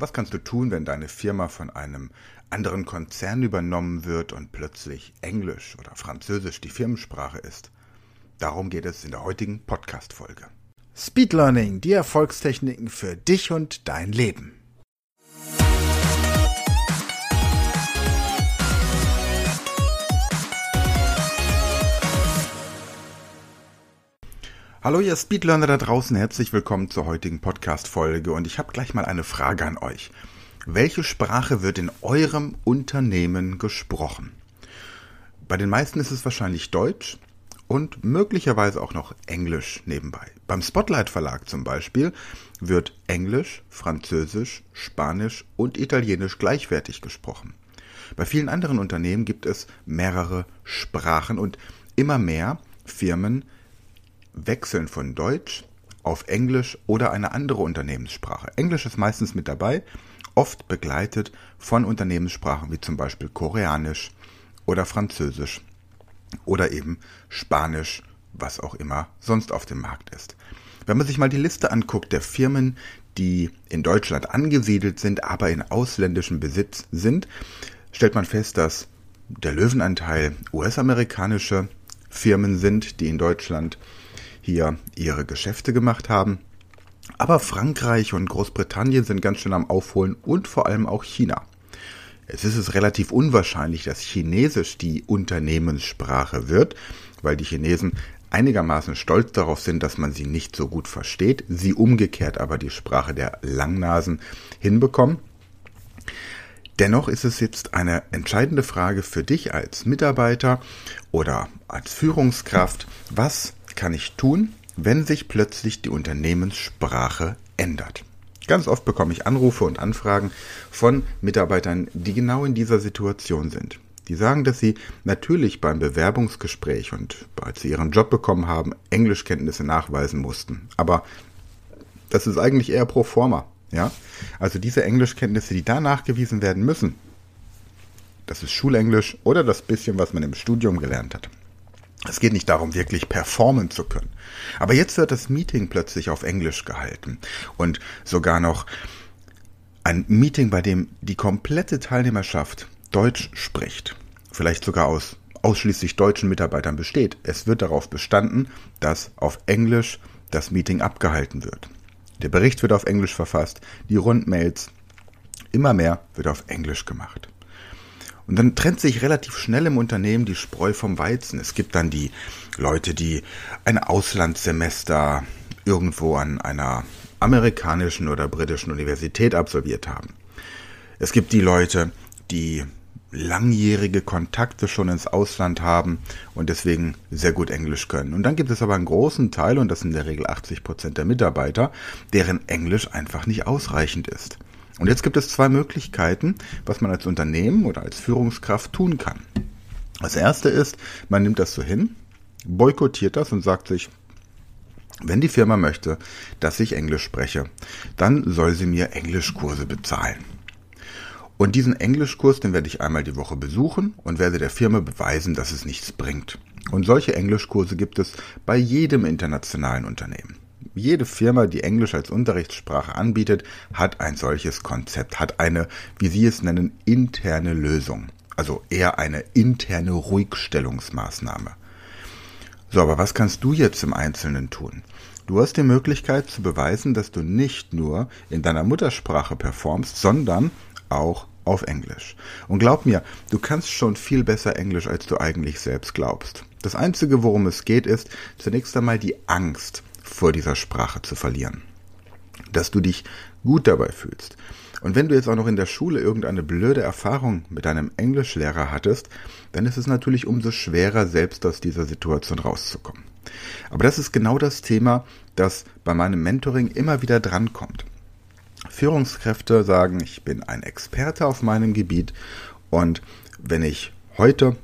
Was kannst du tun, wenn deine Firma von einem anderen Konzern übernommen wird und plötzlich Englisch oder Französisch die Firmensprache ist? Darum geht es in der heutigen Podcast-Folge. Speed Learning, die Erfolgstechniken für dich und dein Leben. Hallo ihr Speedlearner da draußen, herzlich willkommen zur heutigen Podcast-Folge und ich habe gleich mal eine Frage an euch. Welche Sprache wird in eurem Unternehmen gesprochen? Bei den meisten ist es wahrscheinlich Deutsch und möglicherweise auch noch Englisch nebenbei. Beim Spotlight Verlag zum Beispiel wird Englisch, Französisch, Spanisch und Italienisch gleichwertig gesprochen. Bei vielen anderen Unternehmen gibt es mehrere Sprachen und immer mehr Firmen wechseln von Deutsch auf Englisch oder eine andere Unternehmenssprache. Englisch ist meistens mit dabei, oft begleitet von Unternehmenssprachen wie zum Beispiel Koreanisch oder Französisch oder eben Spanisch, was auch immer sonst auf dem Markt ist. Wenn man sich mal die Liste anguckt der Firmen, die in Deutschland angesiedelt sind, aber in ausländischem Besitz sind, stellt man fest, dass der Löwenanteil US-amerikanische Firmen sind, die in Deutschland hier ihre Geschäfte gemacht haben. Aber Frankreich und Großbritannien sind ganz schön am Aufholen und vor allem auch China. Es ist es relativ unwahrscheinlich, dass Chinesisch die Unternehmenssprache wird, weil die Chinesen einigermaßen stolz darauf sind, dass man sie nicht so gut versteht, sie umgekehrt aber die Sprache der Langnasen hinbekommen. Dennoch ist es jetzt eine entscheidende Frage für dich als Mitarbeiter oder als Führungskraft, was kann ich tun, wenn sich plötzlich die Unternehmenssprache ändert? Ganz oft bekomme ich Anrufe und Anfragen von Mitarbeitern, die genau in dieser Situation sind. Die sagen, dass sie natürlich beim Bewerbungsgespräch und als sie ihren Job bekommen haben, Englischkenntnisse nachweisen mussten. Aber das ist eigentlich eher pro forma. Ja? Also diese Englischkenntnisse, die da nachgewiesen werden müssen, das ist Schulenglisch oder das bisschen, was man im Studium gelernt hat. Es geht nicht darum, wirklich performen zu können. Aber jetzt wird das Meeting plötzlich auf Englisch gehalten und sogar noch ein Meeting, bei dem die komplette Teilnehmerschaft Deutsch spricht. Vielleicht sogar aus ausschließlich deutschen Mitarbeitern besteht. Es wird darauf bestanden, dass auf Englisch das Meeting abgehalten wird. Der Bericht wird auf Englisch verfasst, die Rundmails, immer mehr wird auf Englisch gemacht. Und dann trennt sich relativ schnell im Unternehmen die Spreu vom Weizen. Es gibt dann die Leute, die ein Auslandssemester irgendwo an einer amerikanischen oder britischen Universität absolviert haben. Es gibt die Leute, die langjährige Kontakte schon ins Ausland haben und deswegen sehr gut Englisch können. Und dann gibt es aber einen großen Teil, und das sind in der Regel 80 Prozent der Mitarbeiter, deren Englisch einfach nicht ausreichend ist. Und jetzt gibt es zwei Möglichkeiten, was man als Unternehmen oder als Führungskraft tun kann. Das erste ist, man nimmt das so hin, boykottiert das und sagt sich, wenn die Firma möchte, dass ich Englisch spreche, dann soll sie mir Englischkurse bezahlen. Und diesen Englischkurs, den werde ich einmal die Woche besuchen und werde der Firma beweisen, dass es nichts bringt. Und solche Englischkurse gibt es bei jedem internationalen Unternehmen. Jede Firma, die Englisch als Unterrichtssprache anbietet, hat ein solches Konzept, hat eine, wie Sie es nennen, interne Lösung. Also eher eine interne Ruhigstellungsmaßnahme. So, aber was kannst du jetzt im Einzelnen tun? Du hast die Möglichkeit zu beweisen, dass du nicht nur in deiner Muttersprache performst, sondern auch auf Englisch. Und glaub mir, du kannst schon viel besser Englisch, als du eigentlich selbst glaubst. Das Einzige, worum es geht, ist zunächst einmal die Angst, vor dieser Sprache zu verlieren. Dass du dich gut dabei fühlst. Und wenn du jetzt auch noch in der Schule irgendeine blöde Erfahrung mit deinem Englischlehrer hattest, dann ist es natürlich umso schwerer, selbst aus dieser Situation rauszukommen. Aber das ist genau das Thema, das bei meinem Mentoring immer wieder drankommt. Führungskräfte sagen, ich bin ein Experte auf meinem Gebiet und wenn ich heute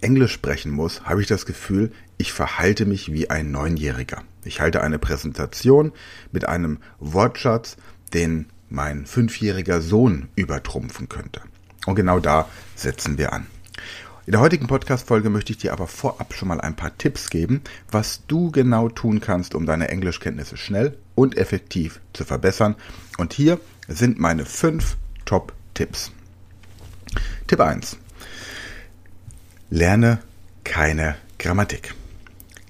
Englisch sprechen muss, habe ich das Gefühl, ich verhalte mich wie ein Neunjähriger. Ich halte eine Präsentation mit einem Wortschatz, den mein fünfjähriger Sohn übertrumpfen könnte. Und genau da setzen wir an. In der heutigen Podcast-Folge möchte ich dir aber vorab schon mal ein paar Tipps geben, was du genau tun kannst, um deine Englischkenntnisse schnell und effektiv zu verbessern. Und hier sind meine fünf Top-Tipps. Tipp 1. Lerne keine Grammatik.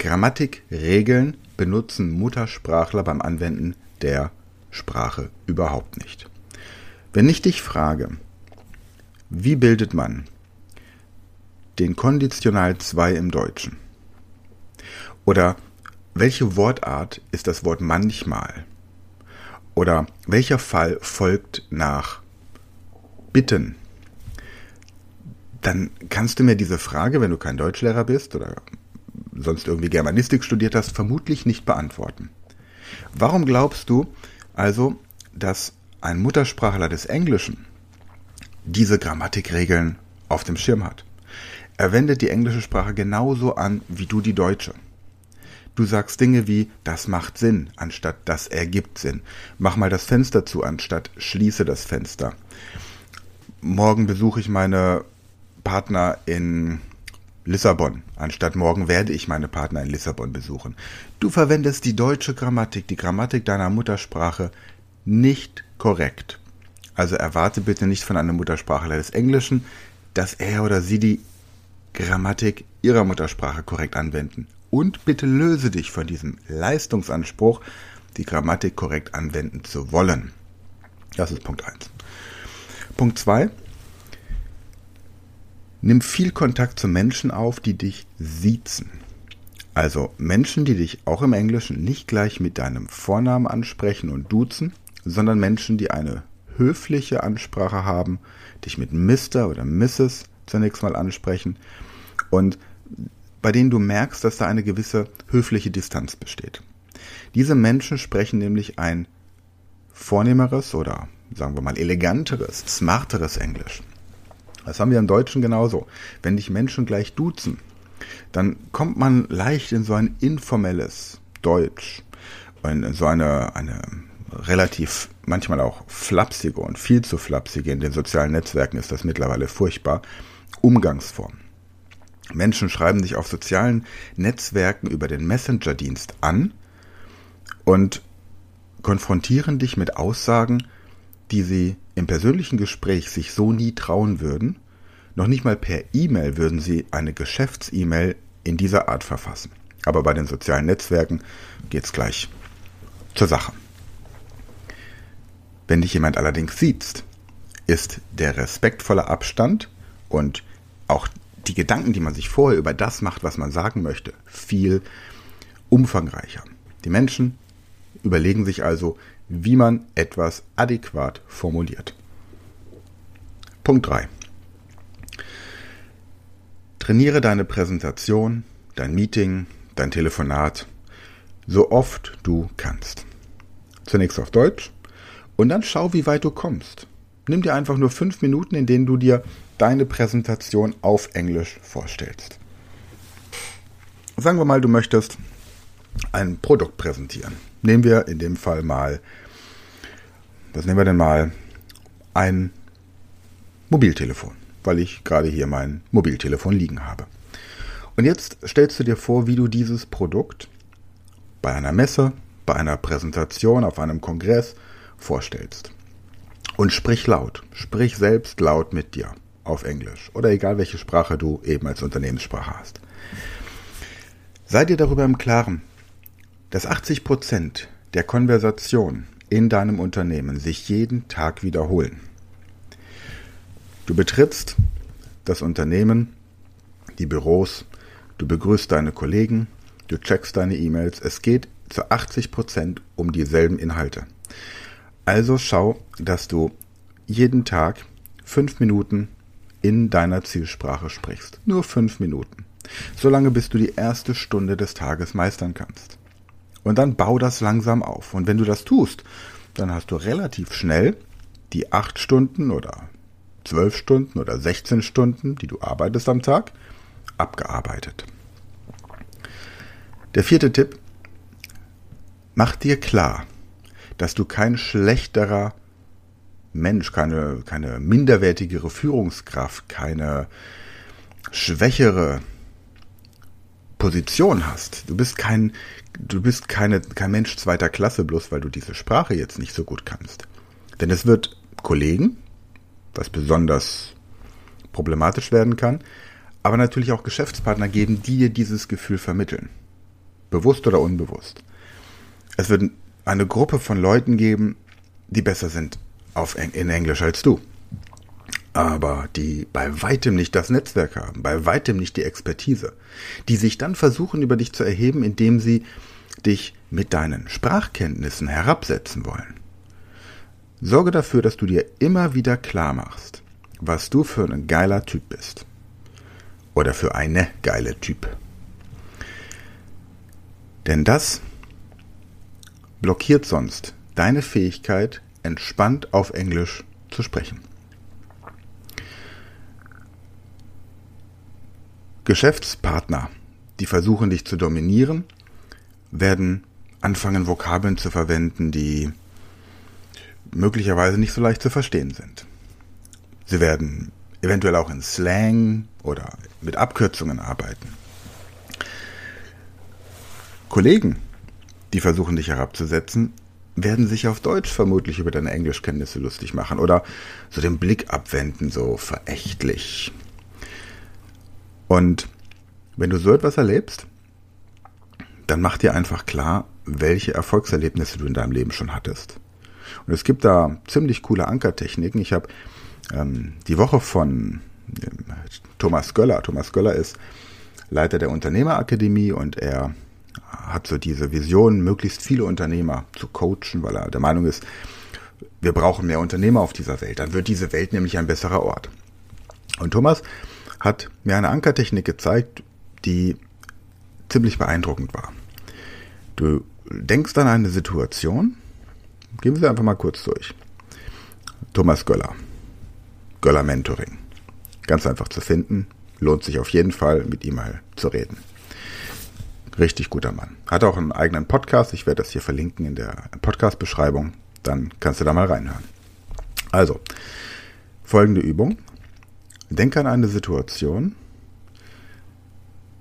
Grammatikregeln benutzen Muttersprachler beim Anwenden der Sprache überhaupt nicht. Wenn ich dich frage, wie bildet man den Konditional 2 im Deutschen? Oder welche Wortart ist das Wort manchmal? Oder welcher Fall folgt nach bitten? Dann kannst du mir diese Frage, wenn du kein Deutschlehrer bist oder sonst irgendwie Germanistik studiert hast, vermutlich nicht beantworten. Warum glaubst du also, dass ein Muttersprachler des Englischen diese Grammatikregeln auf dem Schirm hat? Er wendet die englische Sprache genauso an wie du die deutsche. Du sagst Dinge wie das macht Sinn anstatt das ergibt Sinn. Mach mal das Fenster zu anstatt schließe das Fenster. Morgen besuche ich meine Partner in Lissabon, anstatt morgen werde ich meine Partner in Lissabon besuchen. Du verwendest die deutsche Grammatik, die Grammatik deiner Muttersprache nicht korrekt. Also erwarte bitte nicht von einem Muttersprachler des Englischen, dass er oder sie die Grammatik ihrer Muttersprache korrekt anwenden. Und bitte löse dich von diesem Leistungsanspruch, die Grammatik korrekt anwenden zu wollen. Das ist Punkt 1. Punkt 2. Nimm viel Kontakt zu Menschen auf, die dich siezen. Also Menschen, die dich auch im Englischen nicht gleich mit deinem Vornamen ansprechen und duzen, sondern Menschen, die eine höfliche Ansprache haben, dich mit Mr. oder Mrs. zunächst mal ansprechen und bei denen du merkst, dass da eine gewisse höfliche Distanz besteht. Diese Menschen sprechen nämlich ein vornehmeres oder sagen wir mal eleganteres, smarteres Englisch. Das haben wir im Deutschen genauso. Wenn dich Menschen gleich duzen, dann kommt man leicht in so ein informelles Deutsch, in so eine, eine relativ manchmal auch flapsige und viel zu flapsige, in den sozialen Netzwerken ist das mittlerweile furchtbar, Umgangsform. Menschen schreiben dich auf sozialen Netzwerken über den Messenger-Dienst an und konfrontieren dich mit Aussagen, die sie im persönlichen Gespräch sich so nie trauen würden, noch nicht mal per E-Mail würden sie eine Geschäfts-E-Mail in dieser Art verfassen. Aber bei den sozialen Netzwerken geht's gleich zur Sache. Wenn dich jemand allerdings sieht, ist der respektvolle Abstand und auch die Gedanken, die man sich vorher über das macht, was man sagen möchte, viel umfangreicher. Die Menschen überlegen sich also, wie man etwas adäquat formuliert. Punkt 3. Trainiere deine Präsentation, dein Meeting, dein Telefonat so oft du kannst. Zunächst auf Deutsch und dann schau, wie weit du kommst. Nimm dir einfach nur fünf Minuten, in denen du dir deine Präsentation auf Englisch vorstellst. Sagen wir mal, du möchtest ein Produkt präsentieren. Nehmen wir in dem Fall mal was nehmen wir denn mal? Ein Mobiltelefon, weil ich gerade hier mein Mobiltelefon liegen habe. Und jetzt stellst du dir vor, wie du dieses Produkt bei einer Messe, bei einer Präsentation, auf einem Kongress vorstellst. Und sprich laut, sprich selbst laut mit dir auf Englisch oder egal welche Sprache du eben als Unternehmenssprache hast. Sei dir darüber im Klaren, dass 80 Prozent der Konversation in deinem Unternehmen sich jeden Tag wiederholen. Du betrittst das Unternehmen, die Büros, du begrüßt deine Kollegen, du checkst deine E-Mails. Es geht zu 80 Prozent um dieselben Inhalte. Also schau, dass du jeden Tag fünf Minuten in deiner Zielsprache sprichst. Nur fünf Minuten. Solange bis du die erste Stunde des Tages meistern kannst. Und dann bau das langsam auf. Und wenn du das tust, dann hast du relativ schnell die acht Stunden oder zwölf Stunden oder 16 Stunden, die du arbeitest am Tag, abgearbeitet. Der vierte Tipp, mach dir klar, dass du kein schlechterer Mensch, keine, keine minderwertigere Führungskraft, keine schwächere Position hast. Du bist kein, du bist keine, kein Mensch zweiter Klasse, bloß weil du diese Sprache jetzt nicht so gut kannst. Denn es wird Kollegen, was besonders problematisch werden kann, aber natürlich auch Geschäftspartner geben, die dir dieses Gefühl vermitteln. Bewusst oder unbewusst. Es wird eine Gruppe von Leuten geben, die besser sind auf, in Englisch als du. Aber die bei weitem nicht das Netzwerk haben, bei weitem nicht die Expertise, die sich dann versuchen, über dich zu erheben, indem sie dich mit deinen Sprachkenntnissen herabsetzen wollen. Sorge dafür, dass du dir immer wieder klar machst, was du für ein geiler Typ bist. Oder für eine geile Typ. Denn das blockiert sonst deine Fähigkeit, entspannt auf Englisch zu sprechen. Geschäftspartner, die versuchen dich zu dominieren, werden anfangen, Vokabeln zu verwenden, die möglicherweise nicht so leicht zu verstehen sind. Sie werden eventuell auch in Slang oder mit Abkürzungen arbeiten. Kollegen, die versuchen dich herabzusetzen, werden sich auf Deutsch vermutlich über deine Englischkenntnisse lustig machen oder so den Blick abwenden, so verächtlich. Und wenn du so etwas erlebst, dann mach dir einfach klar, welche Erfolgserlebnisse du in deinem Leben schon hattest. Und es gibt da ziemlich coole Ankertechniken. Ich habe ähm, die Woche von ähm, Thomas Göller. Thomas Göller ist Leiter der Unternehmerakademie und er hat so diese Vision, möglichst viele Unternehmer zu coachen, weil er der Meinung ist, wir brauchen mehr Unternehmer auf dieser Welt. Dann wird diese Welt nämlich ein besserer Ort. Und Thomas hat mir eine Ankertechnik gezeigt, die ziemlich beeindruckend war. Du denkst an eine Situation, gehen wir sie einfach mal kurz durch. Thomas Göller. Göller Mentoring. Ganz einfach zu finden, lohnt sich auf jeden Fall, mit ihm mal zu reden. Richtig guter Mann. Hat auch einen eigenen Podcast. Ich werde das hier verlinken in der Podcast-Beschreibung. Dann kannst du da mal reinhören. Also, folgende Übung. Denke an eine Situation,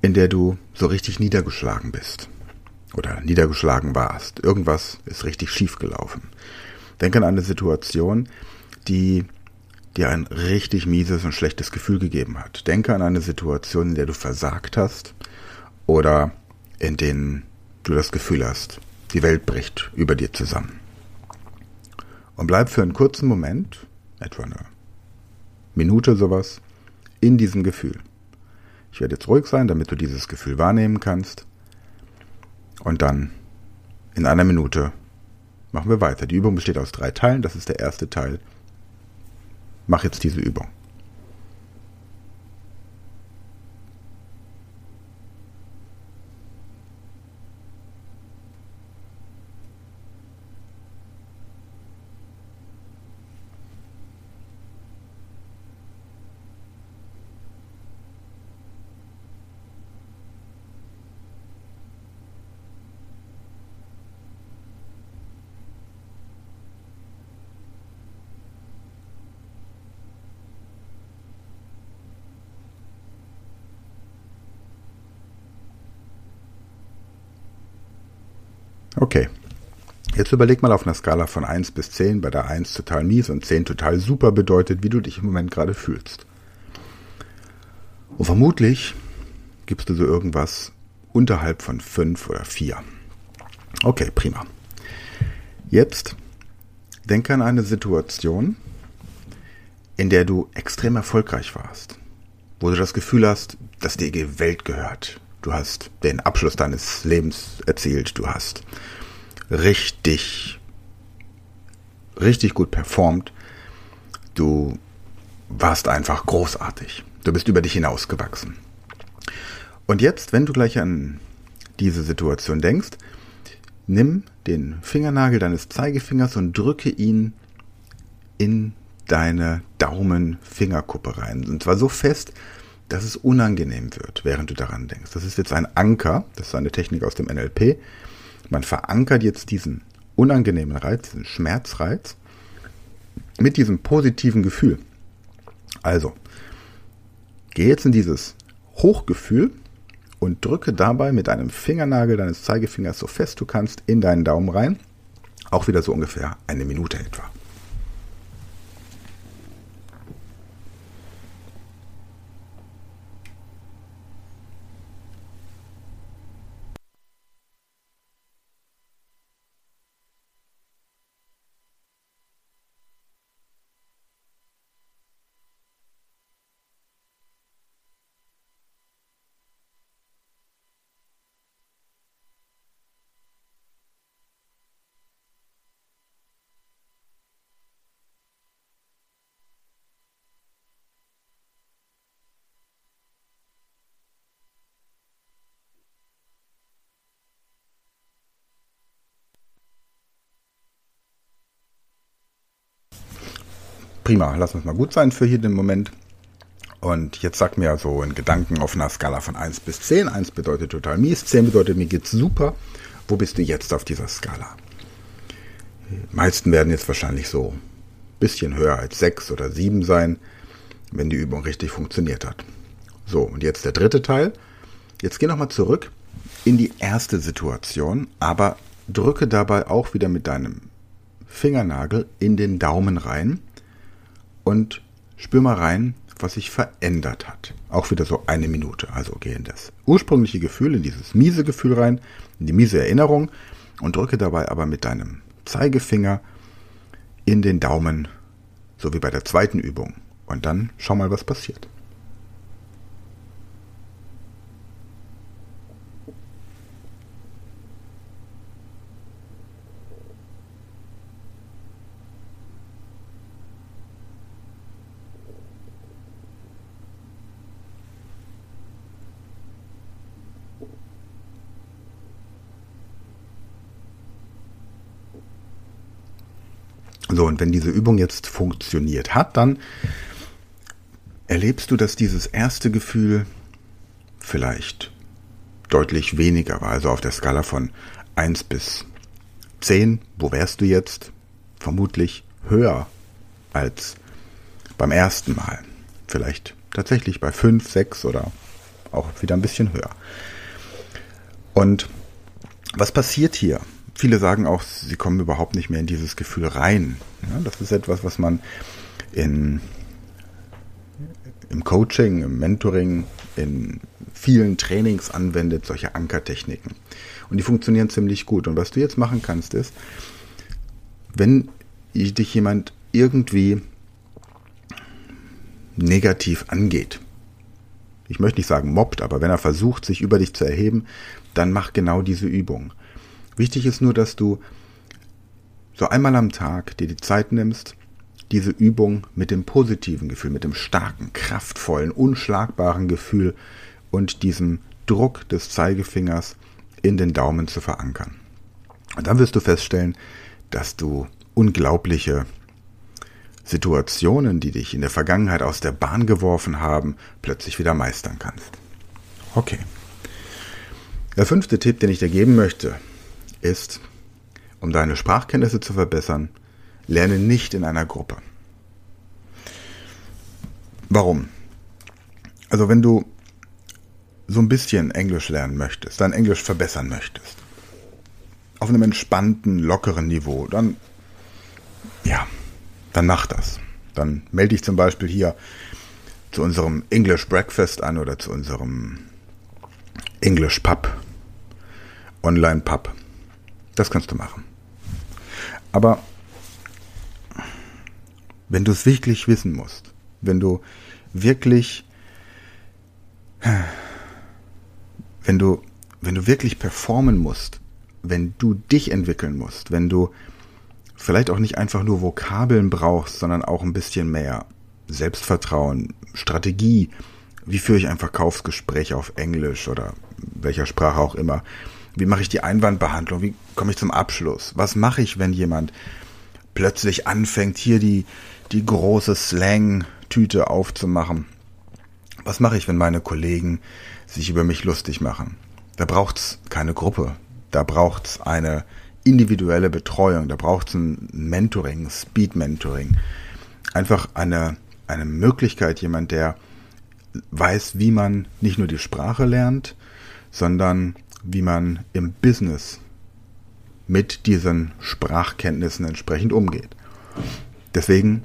in der du so richtig niedergeschlagen bist oder niedergeschlagen warst. Irgendwas ist richtig schief gelaufen. Denke an eine Situation, die dir ein richtig mieses und schlechtes Gefühl gegeben hat. Denke an eine Situation, in der du versagt hast oder in denen du das Gefühl hast, die Welt bricht über dir zusammen. Und bleib für einen kurzen Moment, etwa eine Minute sowas, in diesem Gefühl. Ich werde jetzt ruhig sein, damit du dieses Gefühl wahrnehmen kannst. Und dann in einer Minute machen wir weiter. Die Übung besteht aus drei Teilen. Das ist der erste Teil. Mach jetzt diese Übung. Okay. Jetzt überleg mal auf einer Skala von 1 bis 10, bei der 1 total mies und 10 total super bedeutet, wie du dich im Moment gerade fühlst. Und vermutlich gibst du so irgendwas unterhalb von 5 oder 4. Okay, prima. Jetzt denke an eine Situation, in der du extrem erfolgreich warst, wo du das Gefühl hast, dass dir die Welt gehört, Du hast den Abschluss deines Lebens erzielt. Du hast richtig, richtig gut performt. Du warst einfach großartig. Du bist über dich hinausgewachsen. Und jetzt, wenn du gleich an diese Situation denkst, nimm den Fingernagel deines Zeigefingers und drücke ihn in deine Daumenfingerkuppe rein. Und zwar so fest, dass es unangenehm wird, während du daran denkst. Das ist jetzt ein Anker, das ist eine Technik aus dem NLP. Man verankert jetzt diesen unangenehmen Reiz, diesen Schmerzreiz mit diesem positiven Gefühl. Also, geh jetzt in dieses Hochgefühl und drücke dabei mit einem Fingernagel deines Zeigefingers so fest du kannst in deinen Daumen rein. Auch wieder so ungefähr eine Minute etwa. Prima, lass uns mal gut sein für hier den Moment. Und jetzt sag mir so in Gedanken auf einer Skala von 1 bis 10. 1 bedeutet total mies, 10 bedeutet mir geht's super. Wo bist du jetzt auf dieser Skala? Die meisten werden jetzt wahrscheinlich so ein bisschen höher als 6 oder 7 sein, wenn die Übung richtig funktioniert hat. So, und jetzt der dritte Teil. Jetzt geh nochmal zurück in die erste Situation, aber drücke dabei auch wieder mit deinem Fingernagel in den Daumen rein und spür mal rein, was sich verändert hat. Auch wieder so eine Minute. Also geh in das ursprüngliche Gefühl, in dieses miese Gefühl rein, in die miese Erinnerung und drücke dabei aber mit deinem Zeigefinger in den Daumen, so wie bei der zweiten Übung. Und dann schau mal, was passiert. So, und wenn diese Übung jetzt funktioniert hat, dann erlebst du, dass dieses erste Gefühl vielleicht deutlich weniger war. Also auf der Skala von 1 bis 10, wo wärst du jetzt? Vermutlich höher als beim ersten Mal. Vielleicht tatsächlich bei 5, 6 oder auch wieder ein bisschen höher. Und was passiert hier? Viele sagen auch, sie kommen überhaupt nicht mehr in dieses Gefühl rein. Ja, das ist etwas, was man in, im Coaching, im Mentoring, in vielen Trainings anwendet, solche Ankertechniken. Und die funktionieren ziemlich gut. Und was du jetzt machen kannst, ist, wenn dich jemand irgendwie negativ angeht, ich möchte nicht sagen mobbt, aber wenn er versucht, sich über dich zu erheben, dann mach genau diese Übung. Wichtig ist nur, dass du so einmal am Tag dir die Zeit nimmst, diese Übung mit dem positiven Gefühl, mit dem starken, kraftvollen, unschlagbaren Gefühl und diesem Druck des Zeigefingers in den Daumen zu verankern. Und dann wirst du feststellen, dass du unglaubliche Situationen, die dich in der Vergangenheit aus der Bahn geworfen haben, plötzlich wieder meistern kannst. Okay. Der fünfte Tipp, den ich dir geben möchte, ist, um deine Sprachkenntnisse zu verbessern, lerne nicht in einer Gruppe. Warum? Also wenn du so ein bisschen Englisch lernen möchtest, dein Englisch verbessern möchtest, auf einem entspannten, lockeren Niveau, dann, ja, dann mach das. Dann melde dich zum Beispiel hier zu unserem English Breakfast an oder zu unserem English Pub, Online Pub. Das kannst du machen. Aber wenn du es wirklich wissen musst, wenn du wirklich, wenn du, wenn du wirklich performen musst, wenn du dich entwickeln musst, wenn du vielleicht auch nicht einfach nur Vokabeln brauchst, sondern auch ein bisschen mehr Selbstvertrauen, Strategie, wie führe ich ein Verkaufsgespräch auf Englisch oder welcher Sprache auch immer, Wie mache ich die Einwandbehandlung? Wie komme ich zum Abschluss? Was mache ich, wenn jemand plötzlich anfängt, hier die, die große Slang-Tüte aufzumachen? Was mache ich, wenn meine Kollegen sich über mich lustig machen? Da braucht's keine Gruppe. Da braucht's eine individuelle Betreuung. Da braucht's ein Mentoring, Speed-Mentoring. Einfach eine, eine Möglichkeit, jemand, der weiß, wie man nicht nur die Sprache lernt, sondern wie man im Business mit diesen Sprachkenntnissen entsprechend umgeht. Deswegen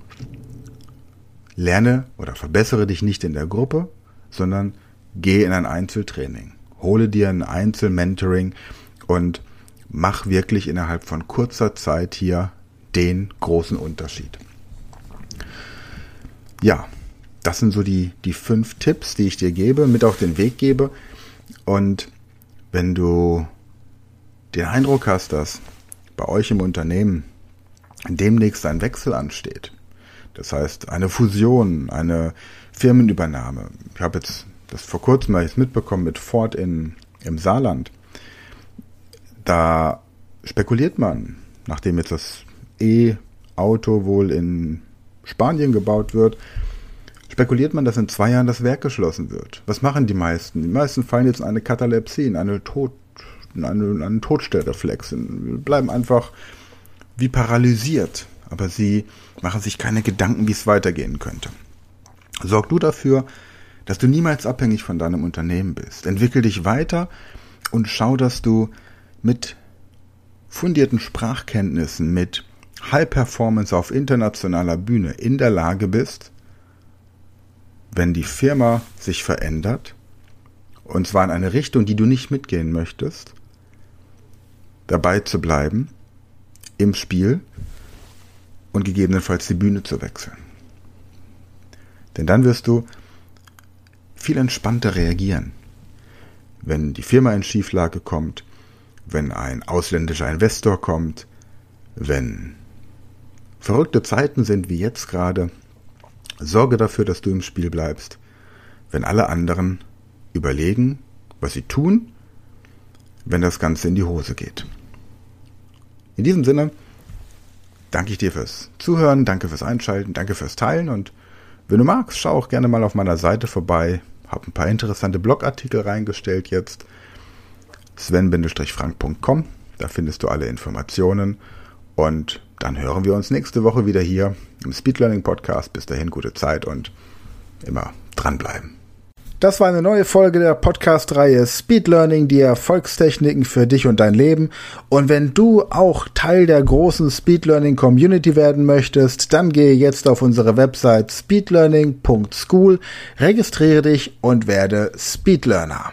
lerne oder verbessere dich nicht in der Gruppe, sondern geh in ein Einzeltraining. Hole dir ein Einzelmentoring und mach wirklich innerhalb von kurzer Zeit hier den großen Unterschied. Ja, das sind so die, die fünf Tipps, die ich dir gebe, mit auf den Weg gebe. Und wenn du den Eindruck hast, dass bei euch im Unternehmen demnächst ein Wechsel ansteht, das heißt eine Fusion, eine Firmenübernahme. Ich habe jetzt das vor kurzem mal mitbekommen mit Ford in, im Saarland. Da spekuliert man, nachdem jetzt das E-Auto wohl in Spanien gebaut wird, spekuliert man, dass in zwei Jahren das Werk geschlossen wird. Was machen die meisten? Die meisten fallen jetzt in eine Katalepsie, in eine Tod, in einen, einen Todstellreflex, bleiben einfach wie paralysiert. Aber sie machen sich keine Gedanken, wie es weitergehen könnte. Sorg du dafür, dass du niemals abhängig von deinem Unternehmen bist. Entwickel dich weiter und schau, dass du mit fundierten Sprachkenntnissen, mit High Performance auf internationaler Bühne in der Lage bist, wenn die Firma sich verändert, und zwar in eine Richtung, die du nicht mitgehen möchtest, dabei zu bleiben, im Spiel und gegebenenfalls die Bühne zu wechseln. Denn dann wirst du viel entspannter reagieren, wenn die Firma in Schieflage kommt, wenn ein ausländischer Investor kommt, wenn verrückte Zeiten sind wie jetzt gerade, sorge dafür, dass du im Spiel bleibst, wenn alle anderen überlegen, was sie tun, wenn das Ganze in die Hose geht. In diesem Sinne danke ich dir fürs Zuhören, danke fürs Einschalten, danke fürs Teilen und wenn du magst, schau auch gerne mal auf meiner Seite vorbei. Hab ein paar interessante Blogartikel reingestellt jetzt. sven-frank.com. Da findest du alle Informationen. Und dann hören wir uns nächste Woche wieder hier im Speed Learning Podcast. Bis dahin gute Zeit und immer dranbleiben. Das war eine neue Folge der Podcast-Reihe Speed Learning, die Erfolgstechniken für dich und dein Leben. Und wenn du auch Teil der großen Speed Learning Community werden möchtest, dann gehe jetzt auf unsere Website speedlearning.school, registriere dich und werde Speed Learner.